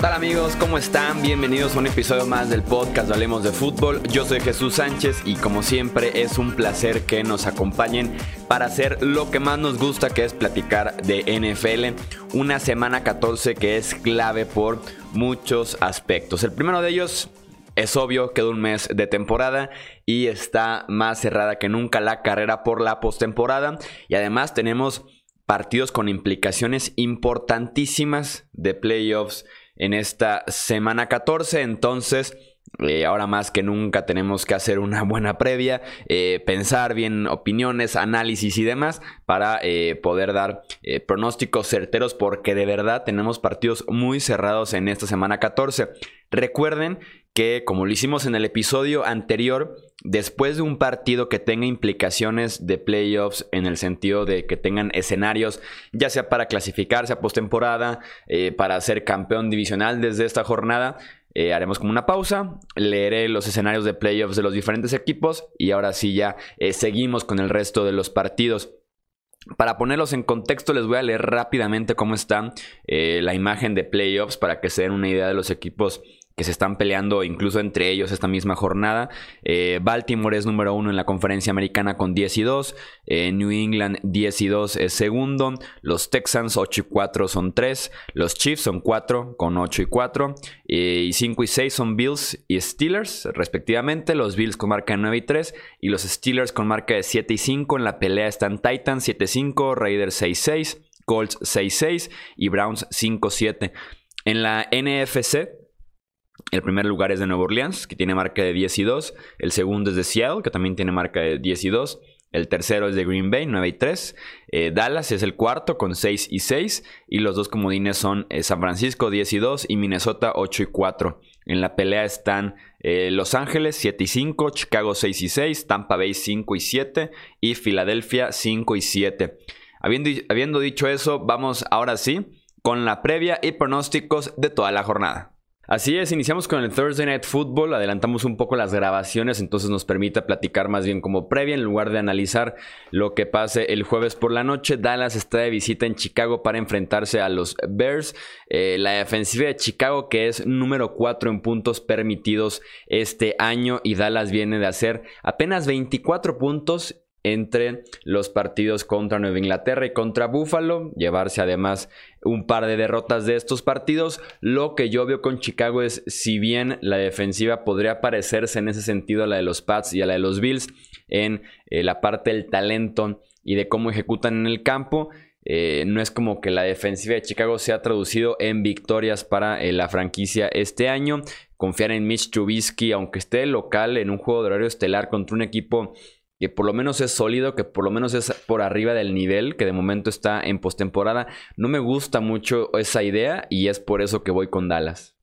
tal amigos? ¿Cómo están? Bienvenidos a un episodio más del podcast Hablemos de Fútbol. Yo soy Jesús Sánchez y como siempre es un placer que nos acompañen para hacer lo que más nos gusta que es platicar de NFL. Una semana 14 que es clave por muchos aspectos. El primero de ellos es obvio, queda un mes de temporada y está más cerrada que nunca la carrera por la postemporada. Y además tenemos partidos con implicaciones importantísimas de playoffs en esta semana 14. Entonces, eh, ahora más que nunca tenemos que hacer una buena previa, eh, pensar bien opiniones, análisis y demás para eh, poder dar pronósticos certeros porque de verdad tenemos partidos muy cerrados en esta semana 14. Recuerden que como lo hicimos en el episodio anterior, después de un partido que tenga implicaciones de playoffs en el sentido de que tengan escenarios, ya sea para clasificarse a postemporada, eh, para ser campeón divisional desde esta jornada, eh, haremos como una pausa, leeré los escenarios de playoffs de los diferentes equipos y ahora sí ya eh, seguimos con el resto de los partidos. Para ponerlos en contexto, les voy a leer rápidamente cómo está la imagen de playoffs para que se den una idea de los equipos que se están peleando incluso entre ellos esta misma jornada. Eh, Baltimore es número uno en la conferencia americana con 10 y 2. Eh, New England 10 y 2 es segundo. Los Texans 8 y 4 son 3. Los Chiefs son 4 con 8 y 4. Eh, y 5 y 6 son Bills y Steelers respectivamente. Los Bills con marca de 9 y 3. Y los Steelers con marca de 7 y 5. En la pelea están Titans 7 y 5. Raiders 6 y 6. Colts 6 y 6. Y Browns 5 y 7. En la NFC el primer lugar es de Nueva Orleans, que tiene marca de 10 y 2. El segundo es de Seattle, que también tiene marca de 10 y 2. El tercero es de Green Bay, 9 y 3. Eh, Dallas es el cuarto con 6 y 6. Y los dos comodines son eh, San Francisco, 10 y 2. Y Minnesota, 8 y 4. En la pelea están eh, Los Ángeles, 7 y 5. Chicago, 6 y 6. Tampa Bay, 5 y 7. Y Filadelfia, 5 y 7. Habiendo, habiendo dicho eso, vamos ahora sí con la previa y pronósticos de toda la jornada. Así es, iniciamos con el Thursday Night Football, adelantamos un poco las grabaciones, entonces nos permite platicar más bien como previa en lugar de analizar lo que pase el jueves por la noche. Dallas está de visita en Chicago para enfrentarse a los Bears. Eh, la defensiva de Chicago que es número 4 en puntos permitidos este año y Dallas viene de hacer apenas 24 puntos entre los partidos contra Nueva Inglaterra y contra Buffalo, llevarse además un par de derrotas de estos partidos. Lo que yo veo con Chicago es, si bien la defensiva podría parecerse en ese sentido a la de los Pats y a la de los Bills, en eh, la parte del talento y de cómo ejecutan en el campo, eh, no es como que la defensiva de Chicago se ha traducido en victorias para eh, la franquicia este año. Confiar en Mitch Trubisky, aunque esté local en un juego de horario estelar contra un equipo que por lo menos es sólido, que por lo menos es por arriba del nivel, que de momento está en postemporada. No me gusta mucho esa idea y es por eso que voy con Dallas.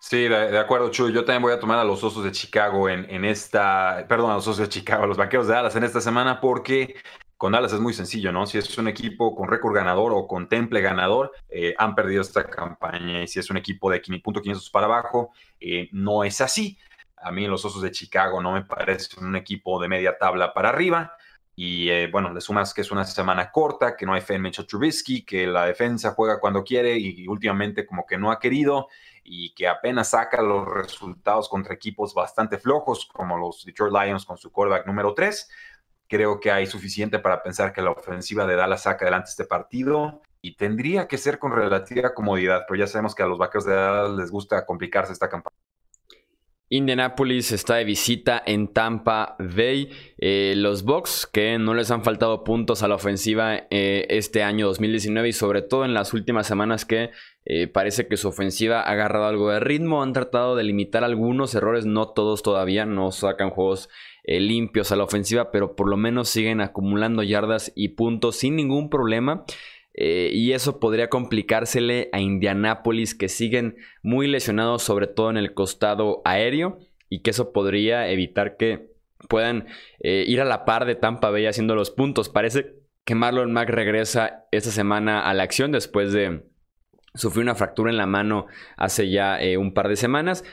Sí, de, acuerdo, Chuy. Yo también voy a tomar a los Osos de Chicago en, en, esta, perdón, a los Osos de Chicago, a los Vaqueros de Dallas en esta semana, porque con Dallas es muy sencillo, ¿no? Si es un equipo con récord ganador o con temple ganador, eh, han perdido esta campaña. Y si es un equipo de .500 para abajo, eh, no es así. A mí los Osos de Chicago no me parecen un equipo de media tabla para arriba. Y eh, bueno, le sumas que es una semana corta, que no hay fe en Mitchell Trubisky, que la defensa juega cuando quiere y, últimamente como que no ha querido y que apenas saca los resultados contra equipos bastante flojos como los Detroit Lions con su quarterback número 3. Creo que hay suficiente para pensar que la ofensiva de Dallas saca adelante este partido y tendría que ser con relativa comodidad, pero ya sabemos que a los vaqueros de Dallas les gusta complicarse esta campaña. Indianapolis está de visita en Tampa Bay. Eh, los Bucks que no les han faltado puntos a la ofensiva eh, este año 2019 y sobre todo en las últimas semanas que eh, parece que su ofensiva ha agarrado algo de ritmo. Han tratado de limitar algunos errores, no todos todavía, no sacan juegos limpios a la ofensiva, pero por lo menos siguen acumulando yardas y puntos sin ningún problema. Eh, y eso podría complicársele a Indianápolis que siguen muy lesionados sobre todo en el costado aéreo y que eso podría evitar que puedan eh, ir a la par de Tampa Bay haciendo los puntos. Parece que Marlon Mack regresa esta semana a la acción después de sufrir una fractura en la mano hace ya eh, un par de semanas.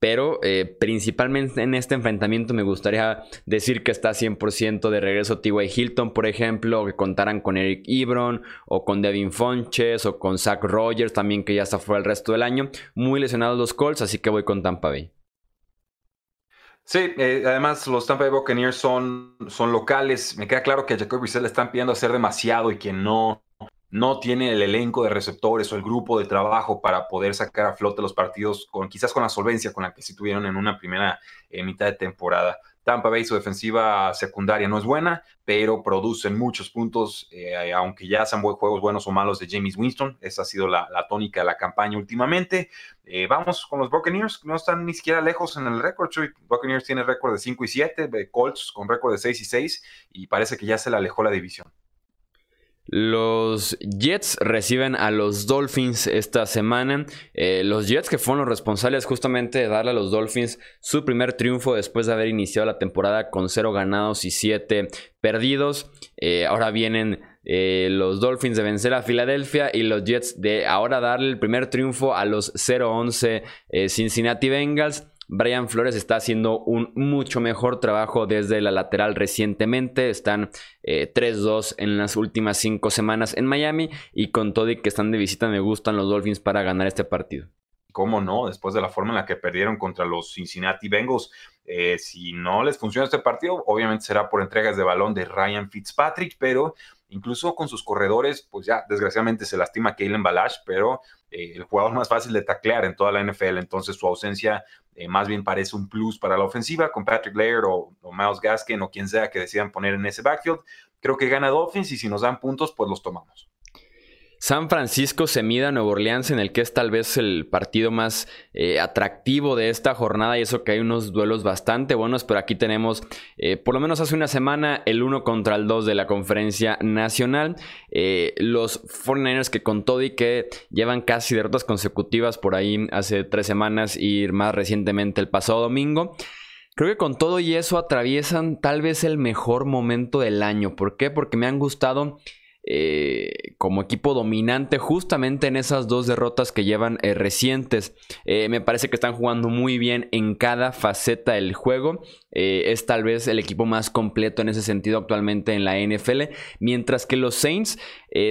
Pero eh, principalmente en este enfrentamiento me gustaría decir que está 100% de regreso T.Y. Hilton, por ejemplo, que contaran con Eric Ebron o con Devin Fonches o con Zach Rogers también que ya está fuera el resto del año. Muy lesionados los Colts, así que voy con Tampa Bay. Sí, eh, además los Tampa Bay Buccaneers son, son locales. Me queda claro que a Jacob Brissett le están pidiendo hacer demasiado y que no, no tiene el elenco de receptores o el grupo de trabajo para poder sacar a flote los partidos con quizás con la solvencia con la que sí tuvieron en una primera eh, mitad de temporada. Tampa Bay, su defensiva secundaria no es buena, pero producen muchos puntos, eh, aunque ya sean juegos buenos o malos de James Winston. Esa ha sido la, tónica de la campaña últimamente. Eh, vamos con los Buccaneers, no están ni siquiera lejos en el récord. Buccaneers tiene récord de 5 y 7, Colts con récord de 6 y 6, y parece que ya se le alejó la división. Los Jets reciben a los Dolphins esta semana. Eh, los Jets que fueron los responsables justamente de darle a los Dolphins su primer triunfo después de haber iniciado la temporada con 0 ganados y 7 perdidos. Eh, ahora vienen eh, los Dolphins de vencer a Filadelfia y los Jets de ahora darle el primer triunfo a los 0-11 Cincinnati Bengals. Brian Flores está haciendo un mucho mejor trabajo desde la lateral recientemente. Están 3-2 eh, en las últimas 5 semanas en Miami. Y con todo y que están de visita, me gustan los Dolphins para ganar este partido. ¿Cómo no? Después de la forma en la que perdieron contra los Cincinnati Bengals, eh, si no les funciona este partido, obviamente será por entregas de balón de Ryan Fitzpatrick, pero incluso con sus corredores, pues ya desgraciadamente se lastima Kalen Balash, pero eh, el jugador más fácil de taclear en toda la NFL, entonces su ausencia eh, más bien parece un plus para la ofensiva con Patrick Laird o, o, Miles Gaskin o quien sea que decidan poner en ese backfield. Creo que gana Dolphins y si nos dan puntos, pues los tomamos. San Francisco se mida a Nueva Orleans en el que es tal vez el partido más eh, atractivo de esta jornada y eso que hay unos duelos bastante buenos, pero aquí tenemos eh, por lo menos hace una semana el 1 contra el 2 de la conferencia nacional. Eh, los 49ers que con todo y que llevan casi derrotas consecutivas por ahí hace tres semanas y más recientemente el pasado domingo. Creo que con todo y eso atraviesan tal vez el mejor momento del año. ¿Por qué? Porque me han gustado eh, como equipo dominante justamente en esas dos derrotas que llevan eh, recientes. Eh, me parece que están jugando muy bien en cada faceta del juego. es tal vez el equipo más completo en ese sentido actualmente en la NFL. Mientras que los Saints,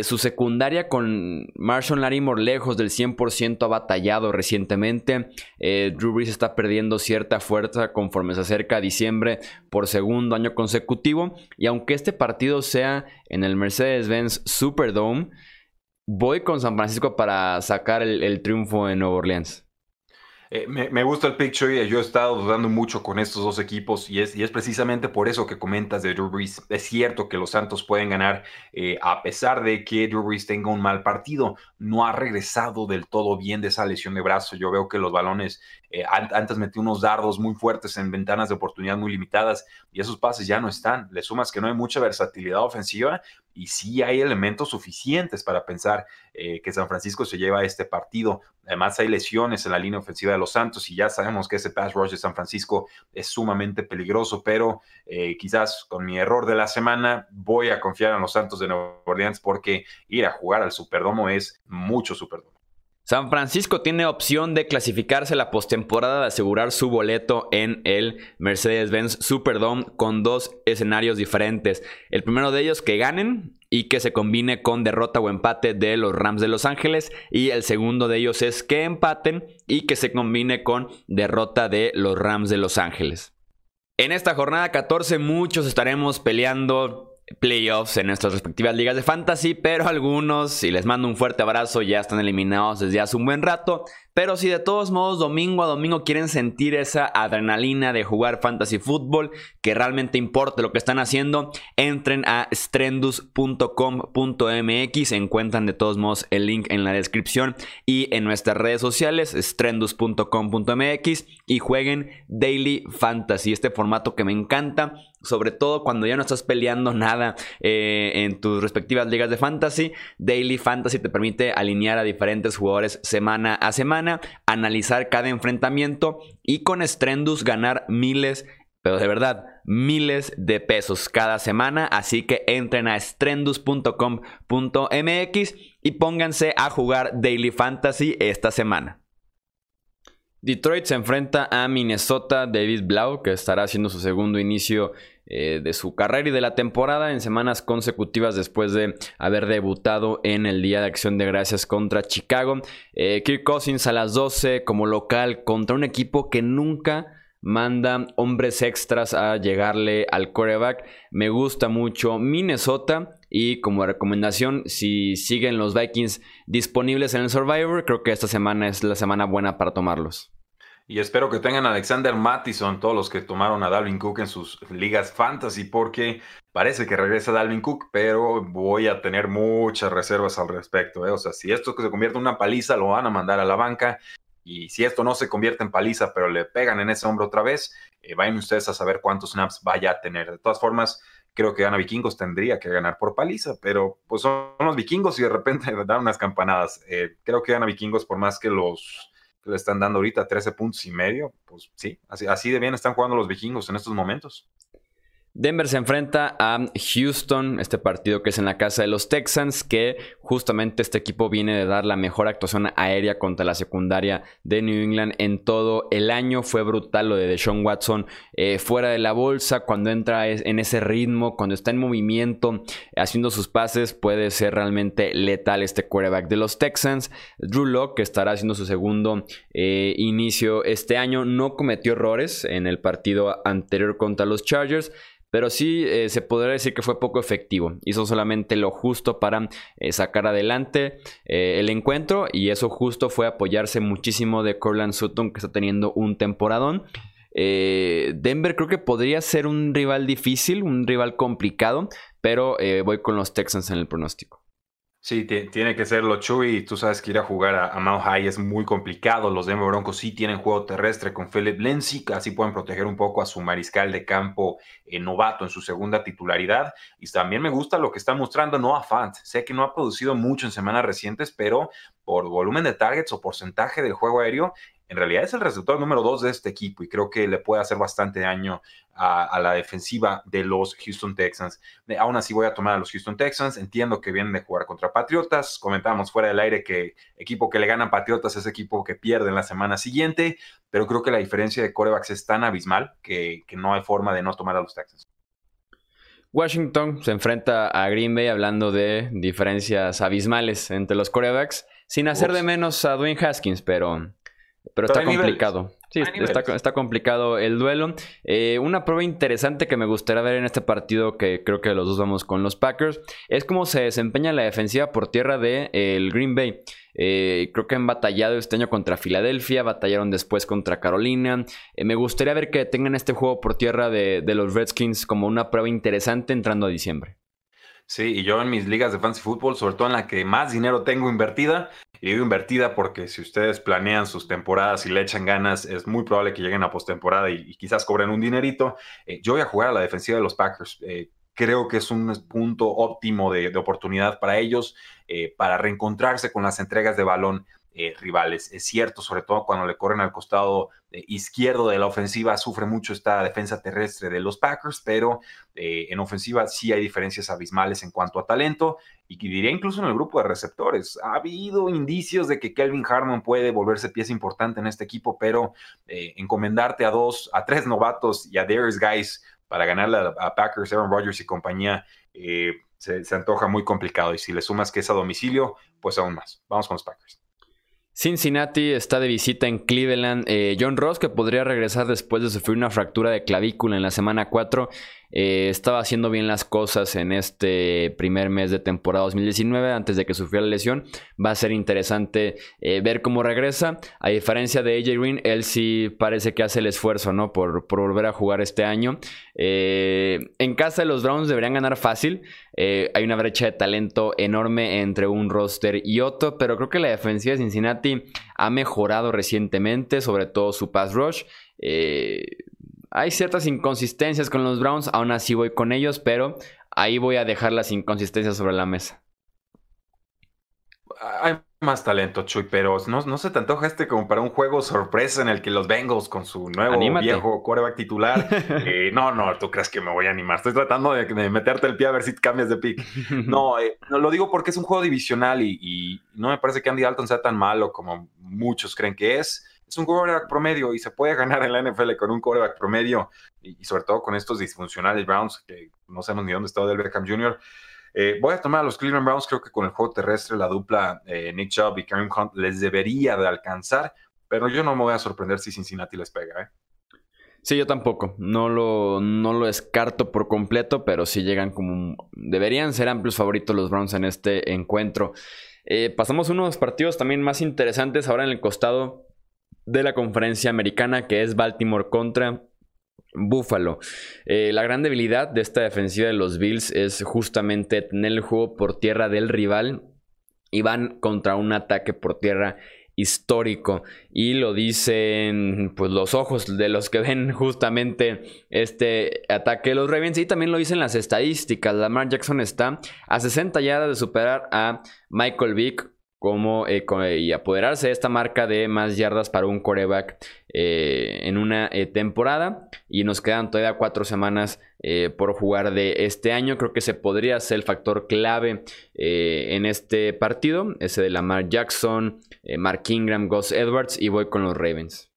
su secundaria con Marshall Larimore lejos del 100% ha batallado recientemente. Drew Brees está perdiendo cierta fuerza conforme se acerca a diciembre por segundo año consecutivo. Y aunque este partido sea en el Mercedes-Benz Superdome, voy con San Francisco para sacar el, triunfo en Nueva Orleans. Eh, me, gusta el picture y yo he estado dudando mucho con estos dos equipos y es, y es precisamente por eso que comentas de Drew Brees. Es cierto que los Santos pueden ganar eh, a pesar de que Drew Brees tenga un mal partido. No ha regresado del todo bien de esa lesión de brazo. Yo veo que los balones eh, antes metió unos dardos muy fuertes en ventanas de oportunidad muy limitadas y esos pases ya no están. Le sumas que no hay mucha versatilidad ofensiva y sí hay elementos suficientes para pensar eh, que San Francisco se lleva este partido. Además hay lesiones en la línea ofensiva de los Santos y ya sabemos que ese pass rush de San Francisco es sumamente peligroso, pero eh, quizás con mi error de la semana voy a confiar en los Santos de Nueva Orleans porque ir a jugar al Superdomo es mucho Superdomo. San Francisco tiene opción de clasificarse la postemporada de asegurar su boleto en el Mercedes-Benz Superdome con dos escenarios diferentes. El primero de ellos que ganen y que se combine con derrota o empate de los Rams de Los Ángeles y el segundo de ellos es que empaten y que se combine con derrota de los Rams de Los Ángeles. En esta jornada 14 muchos estaremos peleando playoffs en nuestras respectivas ligas de fantasy, pero algunos, y les mando un fuerte abrazo, ya están eliminados desde hace un buen rato. Pero si de todos modos domingo a domingo quieren sentir esa adrenalina de jugar fantasy fútbol, que realmente importa lo que están haciendo, entren a strendus.com.mx, encuentran de todos modos el link en la descripción y en nuestras redes sociales, strendus.com.mx y jueguen Daily Fantasy, este formato que me encanta sobre todo cuando ya no estás peleando nada eh, en tus respectivas ligas de fantasy. Daily Fantasy te permite alinear a diferentes jugadores semana a semana, analizar cada enfrentamiento y con Strendus ganar miles, pero de verdad, miles de pesos cada semana. Así que entren a strendus.com.mx y pónganse a jugar Daily Fantasy esta semana. Detroit se enfrenta a Minnesota, David Blau, que estará haciendo su segundo inicio eh, de su carrera y de la temporada en semanas consecutivas después de haber debutado en el Día de Acción de Gracias contra Chicago. Eh, Kirk Cousins a las 12 como local contra un equipo que nunca manda hombres extras a llegarle al coreback. Me gusta mucho Minnesota. Y como recomendación, si siguen los Vikings disponibles en el Survivor, creo que esta semana es la semana buena para tomarlos. Y espero que tengan a Alexander Mattison, todos los que tomaron a Dalvin Cook en sus ligas fantasy, porque parece que regresa Dalvin Cook, pero voy a tener muchas reservas al respecto. ¿eh? O sea, si esto se convierte en una paliza, lo van a mandar a la banca. Y si esto no se convierte en paliza, pero le pegan en ese hombro otra vez, eh, vayan ustedes a saber cuántos snaps vaya a tener. De todas formas, creo que gana Vikingos tendría que ganar por paliza, pero pues son los Vikingos y de repente dan unas campanadas. Eh, creo que gana Vikingos por más que los que le están dando ahorita 13 puntos y medio, pues sí, así, así de bien están jugando los Vikingos en estos momentos. Denver se enfrenta a Houston, este partido que es en la casa de los Texans, que justamente este equipo viene de dar la mejor actuación aérea contra la secundaria de New England en todo el año. Fue brutal lo de Deshaun Watson eh, fuera de la bolsa, cuando entra en ese ritmo, cuando está en movimiento, haciendo sus pases, puede ser realmente letal este quarterback de los Texans. Drew Locke, que estará haciendo su segundo eh, inicio este año, no cometió errores en el partido anterior contra los Chargers. Pero sí eh, se podría decir que fue poco efectivo. Hizo solamente lo justo para eh, sacar adelante eh, el encuentro. Y eso justo fue apoyarse muchísimo de Corland Sutton, que está teniendo un temporadón. Denver creo que podría ser un rival difícil, un rival complicado. Pero voy con los Texans en el pronóstico. Sí, tiene que serlo, Chuy. Tú sabes que ir a jugar a, a High es muy complicado. Los Denver Broncos sí tienen juego terrestre con Philip Lindsay, así pueden proteger un poco a su mariscal de campo eh, novato en su segunda titularidad. Y también me gusta lo que está mostrando Noah Fant. Sé que no ha producido mucho en semanas recientes, pero por volumen de targets o porcentaje del juego aéreo, en realidad es el receptor número dos de este equipo y creo que le puede hacer bastante daño a, la defensiva de los Houston Texans. Aún así voy a tomar a los Houston Texans. Entiendo que vienen de jugar contra Patriotas. Comentábamos fuera del aire que equipo que le gana a Patriotas es equipo que pierde en la semana siguiente, pero creo que la diferencia de corebacks es tan abismal que, que no hay forma de no tomar a los Texans. Washington se enfrenta a Green Bay hablando de diferencias abismales entre los corebacks, sin hacer de menos a Dwayne Haskins, pero pero está complicado. Sí, está, complicado el duelo. Eh, una prueba interesante que me gustaría ver en este partido, que creo que los dos vamos con los Packers, es cómo se desempeña la defensiva por tierra de el Green Bay. Eh, creo que han batallado este año contra Filadelfia, batallaron después contra Carolina. Eh, me gustaría ver que tengan este juego por tierra de, de los Redskins como una prueba interesante entrando a diciembre. Sí, y yo en mis ligas de fantasy fútbol, sobre todo en la que más dinero tengo invertida, y digo invertida porque si ustedes planean sus temporadas y le echan ganas, es muy probable que lleguen a postemporada y, quizás cobren un dinerito. Eh, yo voy a jugar a la defensiva de los Packers. Eh, creo que es un punto óptimo de, oportunidad para ellos, eh, para reencontrarse con las entregas de balón eh, rivales. Es cierto, sobre todo cuando le corren al costado eh, izquierdo de la ofensiva, sufre mucho esta defensa terrestre de los Packers, pero eh, en ofensiva sí hay diferencias abismales en cuanto a talento y diría incluso en el grupo de receptores. Ha habido indicios de que Kelvin Harmon puede volverse pieza importante en este equipo, pero encomendarte a dos, a tres novatos y a Darius Guys para ganarle a, Packers, Aaron Rodgers y compañía. Se, se antoja muy complicado y si le sumas que es a domicilio, pues aún más. Vamos con los Packers. Cincinnati está de visita en Cleveland. Eh, John Ross, que podría regresar después de sufrir una fractura de clavícula en la semana 4, eh, estaba haciendo bien las cosas en este primer mes de temporada 2019 antes de que sufriera la lesión. Va a ser interesante eh, ver cómo regresa. A diferencia de AJ Green, él sí parece que hace el esfuerzo ¿no? por, volver a jugar este año. Eh, en casa de los Browns deberían ganar fácil. hay una brecha de talento enorme entre un roster y otro, pero creo que la defensiva de Cincinnati ha mejorado recientemente, sobre todo su pass rush. Hay ciertas inconsistencias con los Browns, aún así voy con ellos, pero ahí voy a dejar las inconsistencias sobre la mesa. Hay más talento, Chuy, pero no, se te antoja este como para un juego sorpresa en el que los Bengals con su nuevo viejo quarterback titular. Eh, no, no, tú crees que me voy a animar. Estoy tratando de, meterte el pie a ver si cambias de pick. No, eh, no lo digo porque es un juego divisional y, y, no me parece que Andy Dalton sea tan malo como muchos creen que es. Es un quarterback promedio y se puede ganar en la NFL con un quarterback promedio y, sobre todo con estos disfuncionales Browns que no sabemos ni dónde está Del Beckham Jr. Eh, voy a tomar a los Cleveland Browns, creo que con el juego terrestre la dupla eh, Nick Chubb y Kareem Hunt les debería de alcanzar, pero yo no me voy a sorprender si Cincinnati les pega. ¿eh? Sí, yo tampoco. No lo, no lo descarto por completo, pero sí llegan como... Deberían ser amplios favoritos los Browns en este encuentro. Pasamos unos partidos también más interesantes ahora en el costado de la conferencia americana, que es Baltimore contra Buffalo. Eh, la gran debilidad de esta defensiva de los Bills es justamente tener el juego por tierra del rival y van contra un ataque por tierra histórico y lo dicen pues los ojos de los que ven justamente este ataque de los Ravens y también lo dicen las estadísticas. Lamar Jackson está a 60 yardas de superar a Michael Vick como eh, y apoderarse de esta marca de más yardas para un coreback eh, en una eh, temporada. Y nos quedan todavía cuatro semanas por jugar de este año. Creo que se podría ser el factor clave en este partido. Ese de Lamar Jackson Mark Ingram Gus Edwards y voy con los Ravens.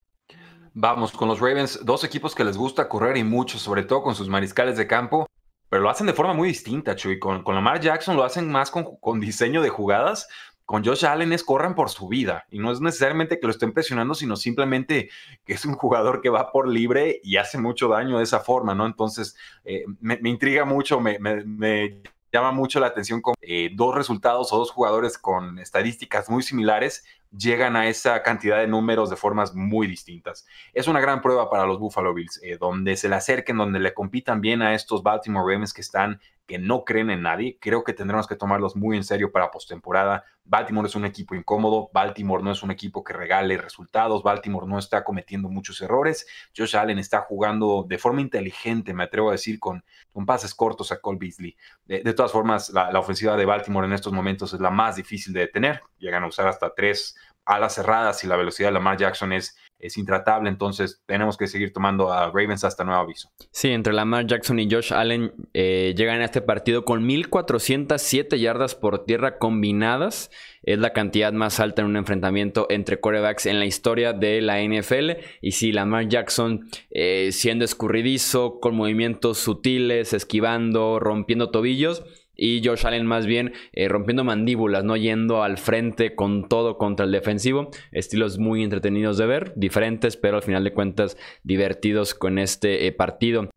Vamos con los Ravens dos equipos que les gusta correr y mucho sobre todo con sus mariscales de campo pero lo hacen de forma muy distinta, Chuy. Con, con Lamar Jackson lo hacen más con, con diseño de jugadas, con Josh Allen es corran por su vida y no es necesariamente que lo estén presionando, sino simplemente que es un jugador que va por libre y hace mucho daño de esa forma, ¿no? Entonces, eh, me, intriga mucho, me, llama mucho la atención con eh, dos resultados o dos jugadores con estadísticas muy similares llegan a esa cantidad de números de formas muy distintas. Es una gran prueba para los Buffalo Bills, eh, donde se le acerquen, donde le compitan bien a estos Baltimore Ravens que están que no creen en nadie. Creo que tendremos que tomarlos muy en serio para postemporada. Baltimore es un equipo incómodo, Baltimore no es un equipo que regale resultados, Baltimore no está cometiendo muchos errores. Josh Allen está jugando de forma inteligente, me atrevo a decir, con, con pases cortos a Cole Beasley. De, todas formas, la, la ofensiva de Baltimore en estos momentos es la más difícil de detener. Llegan a usar hasta tres alas cerradas y la velocidad de Lamar Jackson es, es intratable, entonces tenemos que seguir tomando a Ravens hasta nuevo aviso. Sí, entre Lamar Jackson y Josh Allen eh, llegan a este partido con 1.407 yardas por tierra combinadas. Es la cantidad más alta en un enfrentamiento entre quarterbacks en la historia de la NFL. Y sí, Lamar Jackson eh, siendo escurridizo, con movimientos sutiles, esquivando, rompiendo tobillos y Josh Allen más bien eh, rompiendo mandíbulas, no yendo al frente con todo contra el defensivo. Estilos muy entretenidos de ver, diferentes, pero al final de cuentas divertidos con este eh, partido.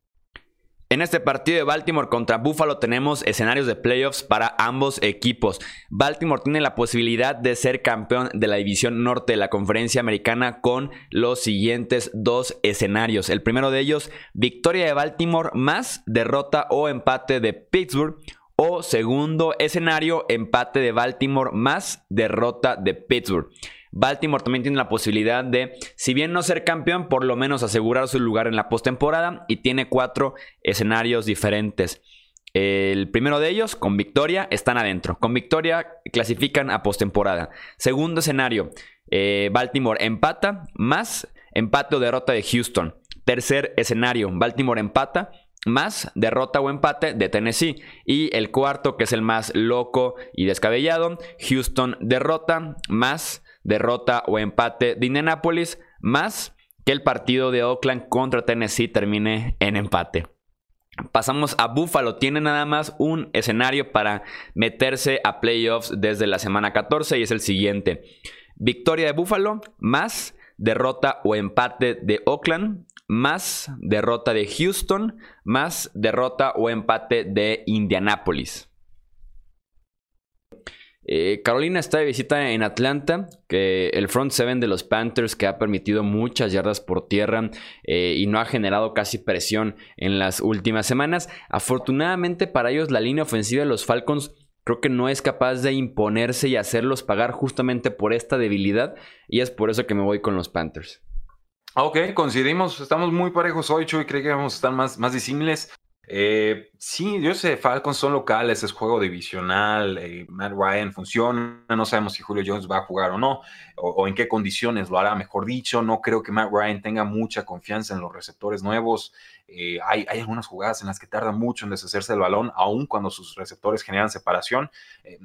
En este partido de Baltimore contra Buffalo tenemos escenarios de playoffs para ambos equipos. Baltimore tiene la posibilidad de ser campeón de la división norte de la conferencia americana con los siguientes dos escenarios. El primero de ellos, victoria de Baltimore más derrota o empate de Pittsburgh o segundo escenario, empate de Baltimore más derrota de Pittsburgh. Baltimore también tiene la posibilidad de, si bien no ser campeón, por lo menos asegurar su lugar en la postemporada y tiene cuatro escenarios diferentes. El primero de ellos, con victoria, están adentro. Con victoria clasifican a postemporada. Segundo escenario, eh, Baltimore empata más empate o derrota de Houston. Tercer escenario, Baltimore empata más derrota o empate de Tennessee. Y el cuarto, que es el más loco y descabellado, Houston derrota más derrota o empate de Indianapolis, más que el partido de Oakland contra Tennessee termine en empate. Pasamos a Buffalo, tiene nada más un escenario para meterse a playoffs desde la semana 14 y es el siguiente. Victoria de Buffalo más derrota o empate de Oakland más derrota de Houston, más derrota o empate de Indianapolis. Eh, Carolina está de visita en Atlanta, que el front seven de los Panthers que ha permitido muchas yardas por tierra eh, y no ha generado casi presión en las últimas semanas. Afortunadamente para ellos la línea ofensiva de los Falcons creo que no es capaz de imponerse y hacerlos pagar justamente por esta debilidad y es por eso que me voy con los Panthers. Ok, coincidimos, estamos muy parejos hoy, Chuy, creí que vamos a estar más, más disímiles. Eh, sí, yo sé, Falcons son locales, es juego divisional, eh, Matt Ryan funciona, no sabemos si Julio Jones va a jugar o no, o, en qué condiciones lo hará, mejor dicho, no creo que Matt Ryan tenga mucha confianza en los receptores nuevos, eh, hay, hay, algunas jugadas en las que tarda mucho en deshacerse del balón, aun cuando sus receptores generan separación,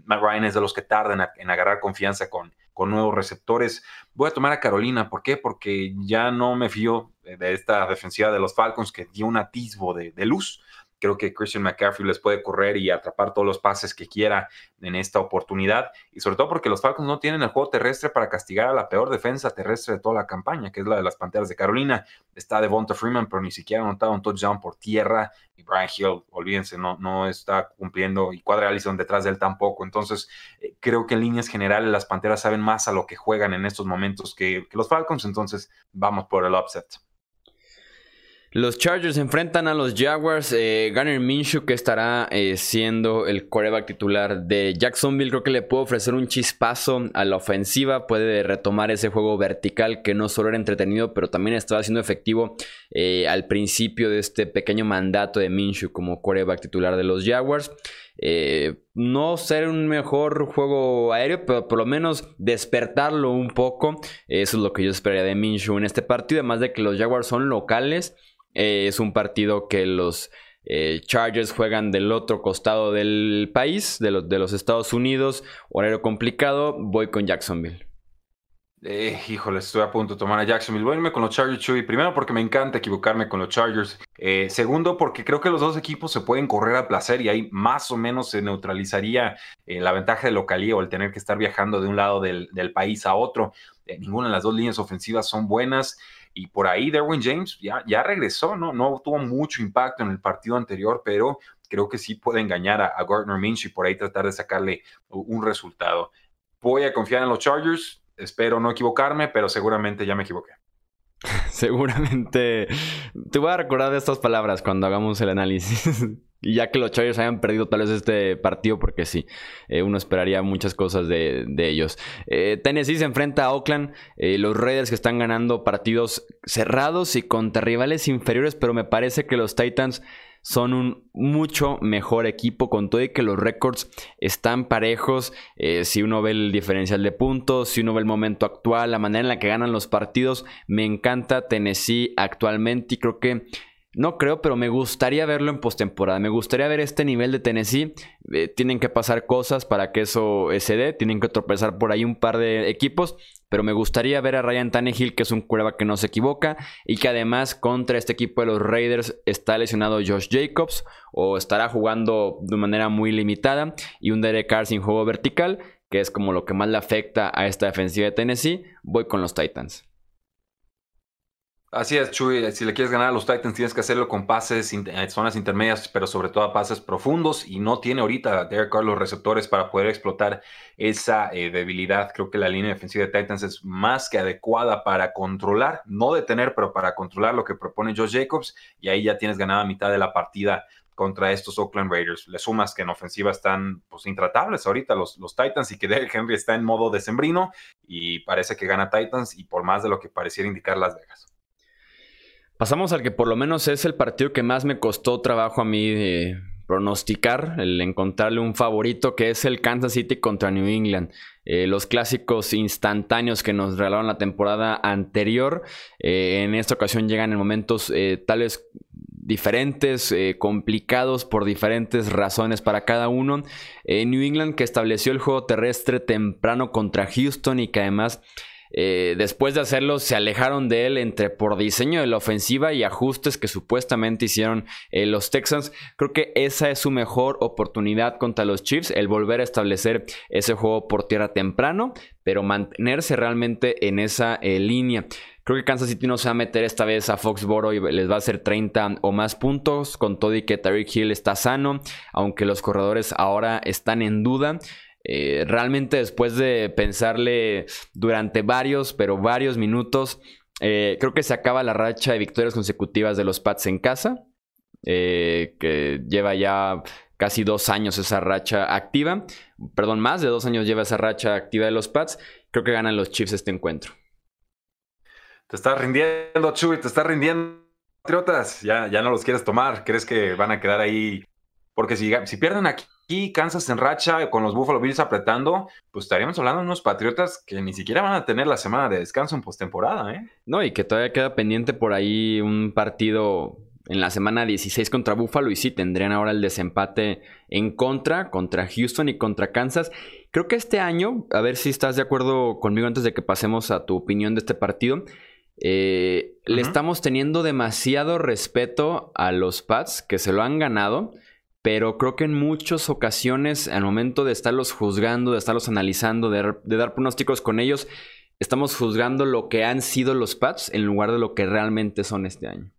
Matt Ryan es de los que tardan en agarrar confianza con, con nuevos receptores. Voy a tomar a Carolina, ¿por qué? Porque ya no me fío de esta defensiva de los Falcons que dio un atisbo de, de luz. Creo que Christian McCaffrey les puede correr y atrapar todos los pases que quiera en esta oportunidad. Y sobre todo porque los Falcons no tienen el juego terrestre para castigar a la peor defensa terrestre de toda la campaña, que es la de las Panteras de Carolina. Está Devonta Freeman, pero ni siquiera ha anotado un touchdown por tierra. Y Brian Hill, olvídense, no, no está cumpliendo. Y Cuadra Allison detrás de él tampoco. Entonces, eh, creo que en líneas generales las Panteras saben más a lo que juegan en estos momentos que, que los Falcons. Entonces, vamos por el upset. Los Chargers enfrentan a los Jaguars. Eh, Garner Minshew, que estará eh, siendo el coreback titular de Jacksonville, creo que le puede ofrecer un chispazo a la ofensiva. Puede retomar ese juego vertical que no solo era entretenido, pero también estaba siendo efectivo eh, al principio de este pequeño mandato de Minshew como coreback titular de los Jaguars. No ser un mejor juego aéreo, pero por lo menos despertarlo un poco. Eso es lo que yo esperaría de Minshew en este partido. Además de que los Jaguars son locales. Eh, es un partido que los eh, Chargers juegan del otro costado del país, de, los Estados Unidos. Horario complicado, voy con Jacksonville. Eh, híjole, estoy a punto de tomar a Jacksonville. Voy a irme con los Chargers, Chuy. Primero, porque me encanta equivocarme con los Chargers. segundo, porque creo que los dos equipos se pueden correr a placer y ahí más o menos se neutralizaría la ventaja de localía o el tener que estar viajando de un lado del, país a otro. ninguna de las dos líneas ofensivas son buenas. Y por ahí Derwin James ya, ya regresó, ¿no? No tuvo mucho impacto en el partido anterior, pero creo que sí puede engañar a, Gardner Minshew y por ahí tratar de sacarle un resultado. Voy a confiar en los Chargers, espero no equivocarme, pero seguramente ya me equivoqué. Seguramente te voy a recordar de estas palabras cuando hagamos el análisis. Y ya que los Chargers hayan perdido tal vez este partido, porque sí, eh, uno esperaría muchas cosas de, ellos. Eh, Tennessee se enfrenta a Oakland, eh, los Raiders que están ganando partidos cerrados y contra rivales inferiores, pero me parece que los Titans son un mucho mejor equipo con todo y que los récords están parejos. si uno ve el diferencial de puntos, si uno ve el momento actual, la manera en la que ganan los partidos, me encanta Tennessee actualmente y creo que no creo, pero me gustaría verlo en postemporada. Me gustaría ver este nivel de Tennessee. Eh, tienen que pasar cosas para que eso se dé. Tienen que tropezar por ahí un par de equipos. Pero me gustaría ver a Ryan Tannehill, que es un cueva que no se equivoca. Y que además contra este equipo de los Raiders está lesionado Josh Jacobs. O estará jugando de manera muy limitada. Y un Derek Carr sin juego vertical. Que es como lo que más le afecta a esta defensiva de Tennessee. Voy con los Titans. Así es, Chuy. Si le quieres ganar a los Titans, tienes que hacerlo con pases en eh, zonas intermedias, pero sobre todo a pases profundos. Y no tiene ahorita Derek Carr los receptores para poder explotar esa eh, debilidad. Creo que la línea defensiva de Titans es más que adecuada para controlar, no detener, pero para controlar lo que propone Josh Jacobs. Y ahí ya tienes ganada mitad de la partida contra estos Oakland Raiders. Le sumas que en ofensiva están pues, intratables ahorita los, los Titans y que Derek Henry está en modo decembrino y parece que gana Titans y por más de lo que pareciera indicar Las Vegas. Pasamos al que por lo menos es el partido que más me costó trabajo a mí eh, pronosticar, el encontrarle un favorito, que es el Kansas City contra New England. Eh, los clásicos instantáneos que nos regalaron la temporada anterior, eh, en esta ocasión llegan en momentos tales diferentes, complicados por diferentes razones para cada uno. New England que estableció el juego terrestre temprano contra Houston y que además eh, después de hacerlo, se alejaron de él entre por diseño de la ofensiva y ajustes que supuestamente hicieron eh, los Texans. Creo que esa es su mejor oportunidad contra los Chiefs, el volver a establecer ese juego por tierra temprano, pero mantenerse realmente en esa eh, línea. Creo que Kansas City no se va a meter esta vez a Foxboro y les va a hacer 30 o más puntos, con todo y que Tariq Hill está sano, aunque los corredores ahora están en duda. Eh, realmente después de pensarle durante varios, pero varios minutos, eh, creo que se acaba la racha de victorias consecutivas de los Pats en casa, eh, que lleva ya casi dos años esa racha activa, perdón, más de dos años lleva esa racha activa de los Pats, creo que ganan los Chiefs este encuentro. Te está rindiendo, Chuy, te está rindiendo, Patriotas, ya, ya no los quieres tomar, crees que van a quedar ahí, porque si pierden aquí y Kansas en racha con los Buffalo Bills apretando, pues estaríamos hablando de unos Patriotas que ni siquiera van a tener la semana de descanso en postemporada, ¿eh? No, y que todavía queda pendiente por ahí un partido en la semana 16 contra Buffalo y sí, tendrían ahora el desempate en contra, contra Houston y contra Kansas. Creo que este año, a ver si estás de acuerdo conmigo antes de que pasemos a tu opinión de este partido, eh, le estamos teniendo demasiado respeto a los Pats, que se lo han ganado, pero creo que en muchas ocasiones, al momento de estarlos juzgando, de estarlos analizando, de, dar pronósticos con ellos, estamos juzgando lo que han sido los Pats en lugar de lo que realmente son este año.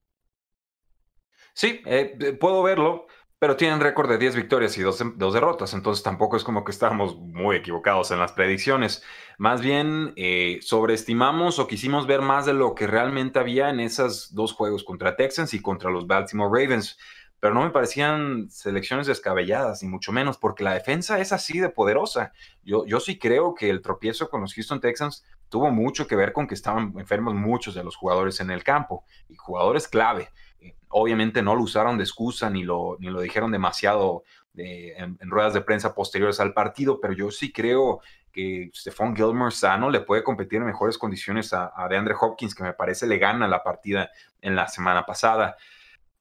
Sí, eh, puedo verlo. Pero tienen récord de 10 victorias y 2, derrotas, entonces tampoco es como que estábamos muy equivocados en las predicciones. Más bien eh, sobreestimamos o quisimos ver más de lo que realmente había en esos dos juegos contra Texans y contra los Baltimore Ravens. Pero no me parecían selecciones descabelladas, ni mucho menos, porque la defensa es así de poderosa. Yo, yo sí creo que el tropiezo con los Houston Texans tuvo mucho que ver con que estaban enfermos muchos de los jugadores en el campo, y jugadores clave obviamente no lo usaron de excusa ni lo, ni lo dijeron demasiado en, ruedas de prensa posteriores al partido, pero yo sí creo que Stephon Gilmore sano le puede competir en mejores condiciones a, a DeAndre Hopkins, que me parece le gana la partida en la semana pasada.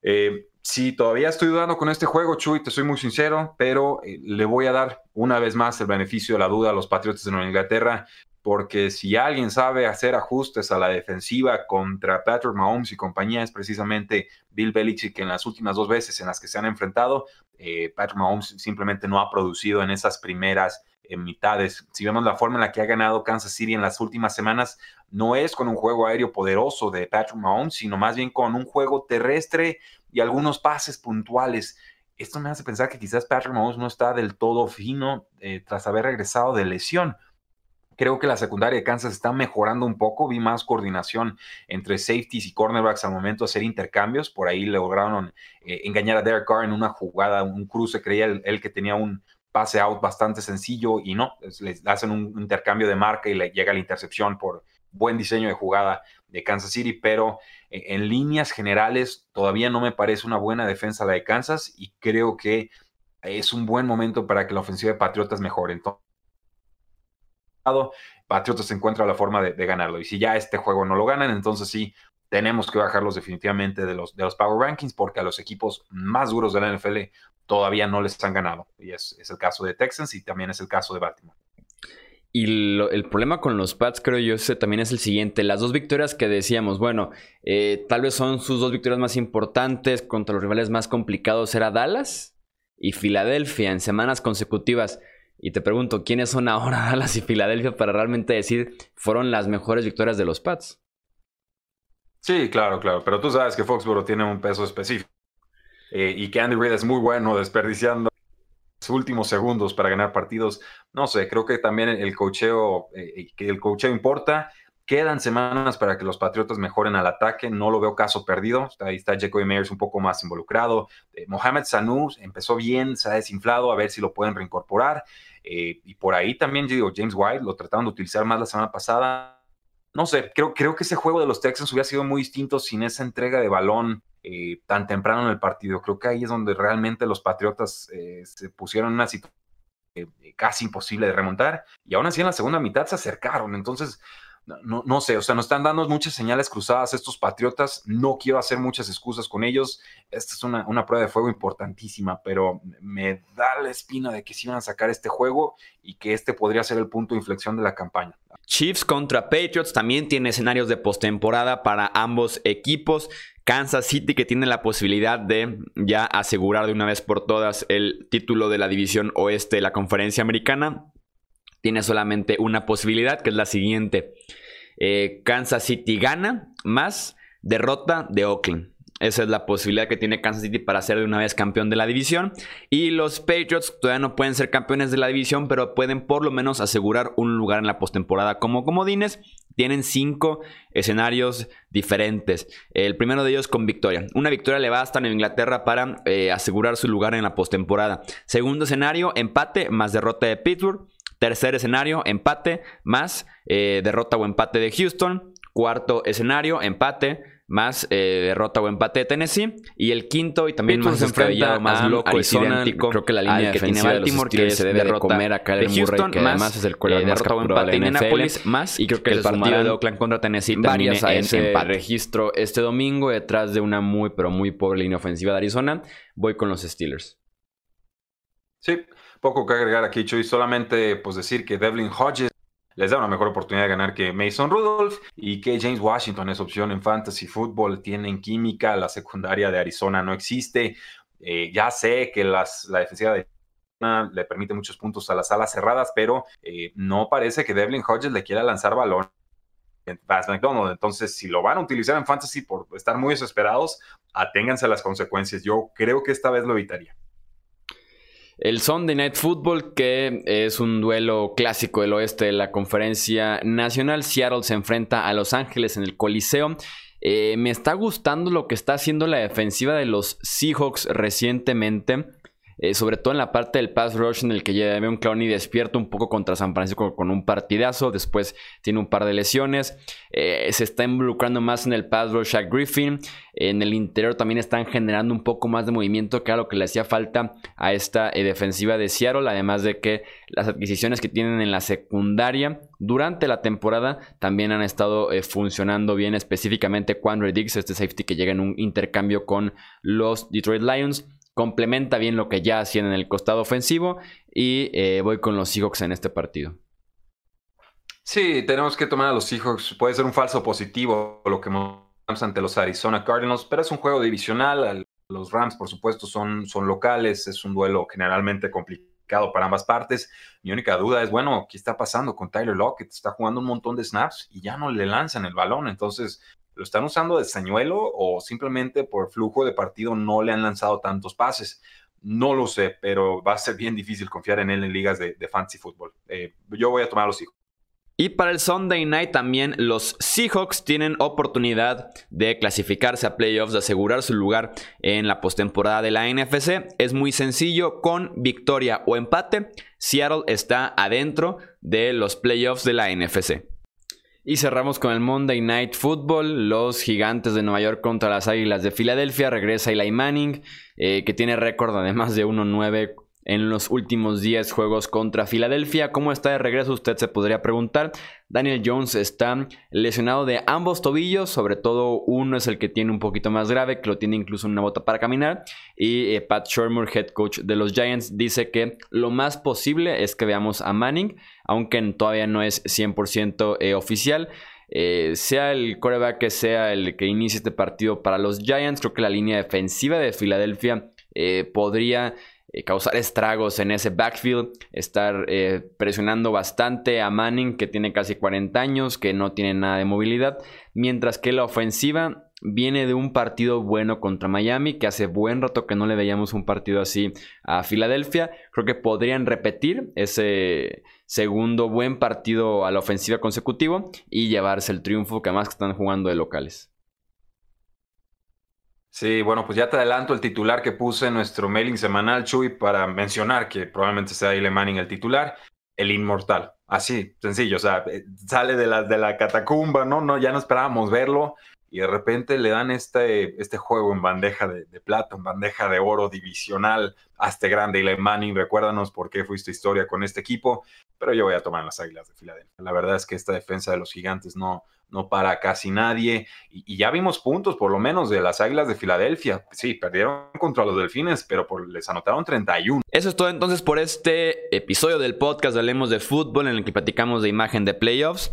Eh, sí, todavía estoy dudando con este juego, Chuy, te soy muy sincero, pero eh, le voy a dar una vez más el beneficio de la duda a los Patriotas de Nueva Inglaterra porque si alguien sabe hacer ajustes a la defensiva contra Patrick Mahomes y compañía es precisamente Bill Belichick, que en las últimas dos veces en las que se han enfrentado, eh, Patrick Mahomes simplemente no ha producido en esas primeras eh, mitades. Si vemos la forma en la que ha ganado Kansas City en las últimas semanas, no es con un juego aéreo poderoso de Patrick Mahomes, sino más bien con un juego terrestre y algunos pases puntuales. Esto me hace pensar que quizás Patrick Mahomes no está del todo fino eh, tras haber regresado de lesión. Creo que la secundaria de Kansas está mejorando un poco. Vi más coordinación entre safeties y cornerbacks al momento de hacer intercambios. Por ahí lograron eh, engañar a Derek Carr en una jugada, un cruce. Creía él, que tenía un pase out bastante sencillo y no. Le hacen un intercambio de marca y le llega la intercepción por buen diseño de jugada de Kansas City. Pero eh, en líneas generales todavía no me parece una buena defensa la de Kansas y creo que es un buen momento para que la ofensiva de Patriotas mejore. Entonces, Patriotas encuentra la forma de, ganarlo. Y si ya este juego no lo ganan, entonces sí, tenemos que bajarlos definitivamente de los, de los Power Rankings porque a los equipos más duros de la NFL todavía no les han ganado. Y es, el caso de Texans y también es el caso de Baltimore. Y el problema con los Pats, creo yo, también es el siguiente. Las dos victorias que decíamos, bueno, eh, tal vez son sus dos victorias más importantes contra los rivales más complicados. Era Dallas y Filadelfia en semanas consecutivas. Y te pregunto, ¿quiénes son ahora Dallas y Filadelfia para realmente decir fueron las mejores victorias de los Pats? Sí, claro, claro. Pero tú sabes que Foxborough tiene un peso específico. Eh, y que Andy Reid es muy bueno desperdiciando sus últimos segundos para ganar partidos. No sé, creo que también el cocheo, eh, que el cocheo importa. Quedan semanas para que los Patriotas mejoren al ataque. No lo veo caso perdido. Ahí está Jacoby Meyers un poco más involucrado. Eh, Mohamed Sanu empezó bien, se ha desinflado, a ver si lo pueden reincorporar. Eh, y por ahí también, yo digo, James White lo trataron de utilizar más la semana pasada. No sé, creo, creo que ese juego de los Texans hubiera sido muy distinto sin esa entrega de balón eh, tan temprano en el partido. Creo que ahí es donde realmente los Patriotas se pusieron en una situación casi imposible de remontar. Y aún así en la segunda mitad se acercaron. Entonces, no, no, sé, o sea, nos están dando muchas señales cruzadas estos patriotas. No quiero hacer muchas excusas con ellos. Esta es una, una, prueba de fuego importantísima, pero me da la espina de que sí van a sacar este juego y que este podría ser el punto de inflexión de la campaña. Chiefs contra Patriots también tiene escenarios de postemporada para ambos equipos. Kansas City que tiene la posibilidad de ya asegurar de una vez por todas el título de la división oeste de la conferencia americana tiene solamente una posibilidad, que es la siguiente. Eh, Kansas City gana más derrota de Oakland. Esa es la posibilidad que tiene Kansas City para ser de una vez campeón de la división. Y los Patriots todavía no pueden ser campeones de la división, pero pueden por lo menos asegurar un lugar en la postemporada como comodines. Tienen cinco escenarios diferentes. El primero de ellos con victoria. Una victoria le basta a Inglaterra para eh, asegurar su lugar en la postemporada. Segundo escenario, empate más derrota de Pittsburgh. Tercer escenario, empate más eh, derrota o empate de Houston. Cuarto escenario, empate más eh, derrota o empate de Tennessee. Y el quinto y también más enfrentado, más loco y idéntico. Creo que la línea que tiene Baltimore, que se debe de comer a Kyler Houston, que además es el eh, derrota o empate de Indianapolis, más. Y creo que el partido de Oakland contra Tennessee también a ese registro este domingo detrás de una muy, pero muy pobre línea ofensiva de Arizona. Voy con los Steelers. Sí, poco que agregar aquí, Chuy. Solamente pues decir que Devlin Hodges les da una mejor oportunidad de ganar que Mason Rudolph y que James Washington es opción en fantasy football. Tienen química, la secundaria de Arizona no existe. Eh, ya sé que las, la defensiva de le permite muchos puntos a las alas cerradas, pero eh, no parece que Devlin Hodges le quiera lanzar balón en McDonald. Entonces, si lo van a utilizar en fantasy por estar muy desesperados, aténganse a las consecuencias. Yo creo que esta vez lo evitaría. El Sunday Night Football, que es un duelo clásico del oeste de la conferencia nacional. Seattle se enfrenta a Los Ángeles en el Coliseo. Eh, me está gustando lo que está haciendo la defensiva de los Seahawks recientemente. Eh, sobre todo en la parte del pass rush en el que un Clowney despierta un poco contra San Francisco con un partidazo, después tiene un par de lesiones, eh, se está involucrando más en el pass rush a Griffin, en el interior también están generando un poco más de movimiento que era lo que le hacía falta a esta eh, defensiva de Seattle, además de que las adquisiciones que tienen en la secundaria durante la temporada también han estado funcionando bien, específicamente Quan Dix, este safety que llega en un intercambio con los Detroit Lions complementa bien lo que ya hacían en el costado ofensivo y eh, voy con los Seahawks en este partido. Sí, tenemos que tomar a los Seahawks. Puede ser un falso positivo lo que vemos ante los Arizona Cardinals, pero es un juego divisional. Los Rams, por supuesto, son, son locales. Es un duelo generalmente complicado para ambas partes. Mi única duda es, bueno, ¿qué está pasando con Tyler Lockett? Está jugando un montón de snaps y ya no le lanzan el balón. Entonces, ¿Lo están usando de señuelo o simplemente por flujo de partido no le han lanzado tantos pases? No lo sé, pero va a ser bien difícil confiar en él en ligas de, fantasy fútbol. Eh, yo voy a tomar a los hijos. Y para el Sunday Night también los Seahawks tienen oportunidad de clasificarse a playoffs, de asegurar su lugar en la postemporada de la NFC. Es muy sencillo, con victoria o empate, Seattle está adentro de los playoffs de la NFC. Y cerramos con el Monday Night Football. Los gigantes de Nueva York contra las Águilas de Filadelfia. Regresa Eli Manning, eh, que tiene récord además de 1-9 en los últimos 10 juegos contra Filadelfia. ¿Cómo está de regreso? Usted se podría preguntar. Daniel Jones está lesionado de ambos tobillos, sobre todo uno es el que tiene un poquito más grave, que lo tiene incluso una bota para caminar. Y eh, Pat Shermer, head coach de los Giants, dice que lo más posible es que veamos a Manning, aunque todavía no es 100% eh, oficial. Eh, sea el coreback que sea el que inicie este partido para los Giants, creo que la línea defensiva de Filadelfia podría eh, causar estragos en ese backfield, estar eh, presionando bastante a Manning que tiene casi 40 años, que no tiene nada de movilidad, mientras que la ofensiva viene de un partido bueno contra Miami, que hace buen rato que no le veíamos un partido así a Filadelfia. Creo que podrían repetir ese segundo buen partido a la ofensiva consecutivo y llevarse el triunfo que además están jugando de locales. Sí, bueno, pues ya te adelanto el titular que puse en nuestro mailing semanal, Chuy, para mencionar que probablemente sea Ile Manning el titular, el inmortal. Así, sencillo, o sea, eh, sale de la, de la catacumba, ¿no? no Ya no esperábamos verlo y de repente le dan este, este juego en bandeja de, plata, en bandeja de oro divisional a este grande Ile Manning. Recuérdanos por qué fuiste historia con este equipo, pero yo voy a tomar las Águilas de Filadelfia. La verdad es que esta defensa de los gigantes no, no para casi nadie. Y, ya vimos puntos, por lo menos, de las Águilas de Filadelfia. Sí, perdieron contra los Delfines, pero les anotaron 31. Eso es todo entonces por este episodio del podcast Hablemos de Fútbol, en el que platicamos de imagen de playoffs,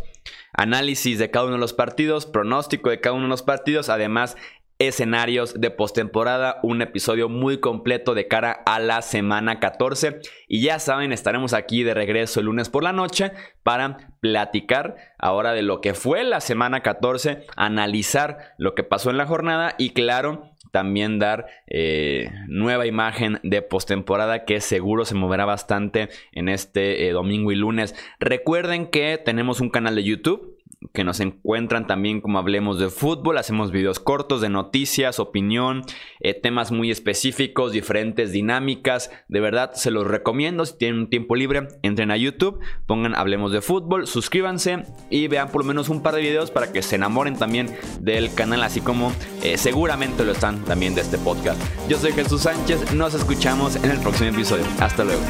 análisis de cada uno de los partidos, pronóstico de cada uno de los partidos, además escenarios de postemporada, un episodio muy completo de cara a la semana 14 y ya saben, estaremos aquí de regreso el lunes por la noche para platicar ahora de lo que fue la semana 14, analizar lo que pasó en la jornada y claro, también dar eh, nueva imagen de postemporada que seguro se moverá bastante en este eh, domingo y lunes. Recuerden que tenemos un canal de YouTube que nos encuentran también como hablemos de fútbol. Hacemos videos cortos de noticias, opinión, eh, temas muy específicos, diferentes dinámicas. De verdad, se los recomiendo. Si tienen un tiempo libre, entren a YouTube, pongan hablemos de fútbol, suscríbanse y vean por lo menos un par de videos para que se enamoren también del canal, así como eh, seguramente lo están también de este podcast. Yo soy Jesús Sánchez, nos escuchamos en el próximo episodio. Hasta luego.